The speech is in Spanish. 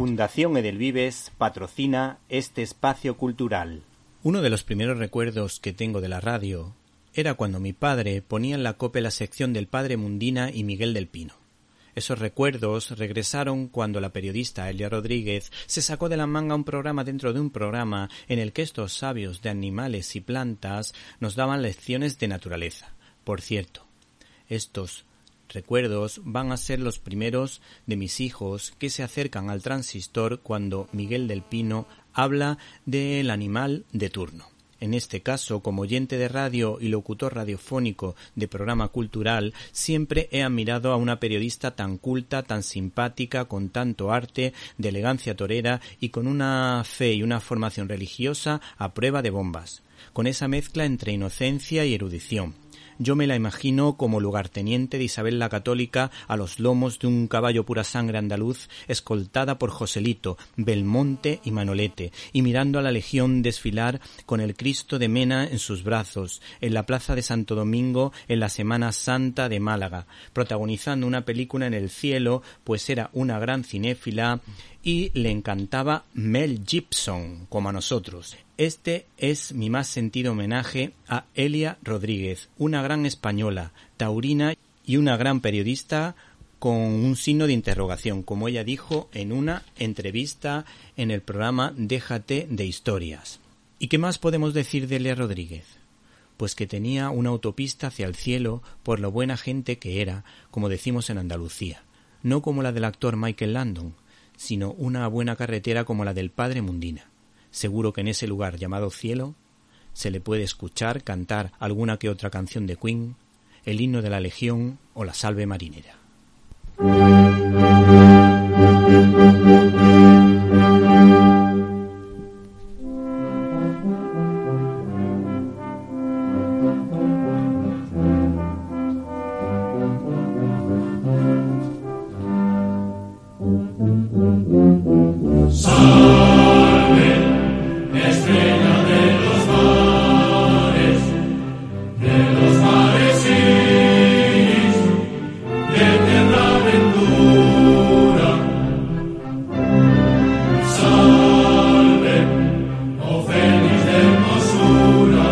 Fundación Edelvives patrocina este espacio cultural. Uno de los primeros recuerdos que tengo de la radio era cuando mi padre ponía en la cope la sección del padre Mundina y Miguel del Pino. Esos recuerdos regresaron cuando la periodista Elia Rodríguez se sacó de la manga un programa dentro de un programa en el que estos sabios de animales y plantas nos daban lecciones de naturaleza. Por cierto, estos recuerdos van a ser los primeros de mis hijos que se acercan al transistor cuando Miguel del Pino habla del animal de turno. En este caso como oyente de radio y locutor radiofónico de programa cultural, siempre he admirado a una periodista tan culta, tan simpática, con tanto arte, de elegancia torera y con una fe y una formación religiosa a prueba de bombas, con esa mezcla entre inocencia y erudición yo me la imagino como lugarteniente de Isabel la Católica a los lomos de un caballo pura sangre andaluz, escoltada por Joselito, Belmonte y Manolete, y mirando a la legión desfilar con el Cristo de Mena en sus brazos, en la plaza de Santo Domingo en la Semana Santa de Málaga, protagonizando una película en el cielo, pues era una gran cinéfila y le encantaba Mel Gibson, como a nosotros. Este es mi más sentido homenaje a Elia Rodríguez, una gran española, taurina y una gran periodista con un signo de interrogación, como ella dijo en una entrevista en el programa Déjate de historias. ¿Y qué más podemos decir de Elia Rodríguez? Pues que tenía una autopista hacia el cielo por lo buena gente que era, como decimos en Andalucía, no como la del actor Michael Landon, sino una buena carretera como la del Padre Mundina. Seguro que en ese lugar llamado cielo se le puede escuchar cantar alguna que otra canción de Queen, el himno de la Legión o la salve marinera. Luna.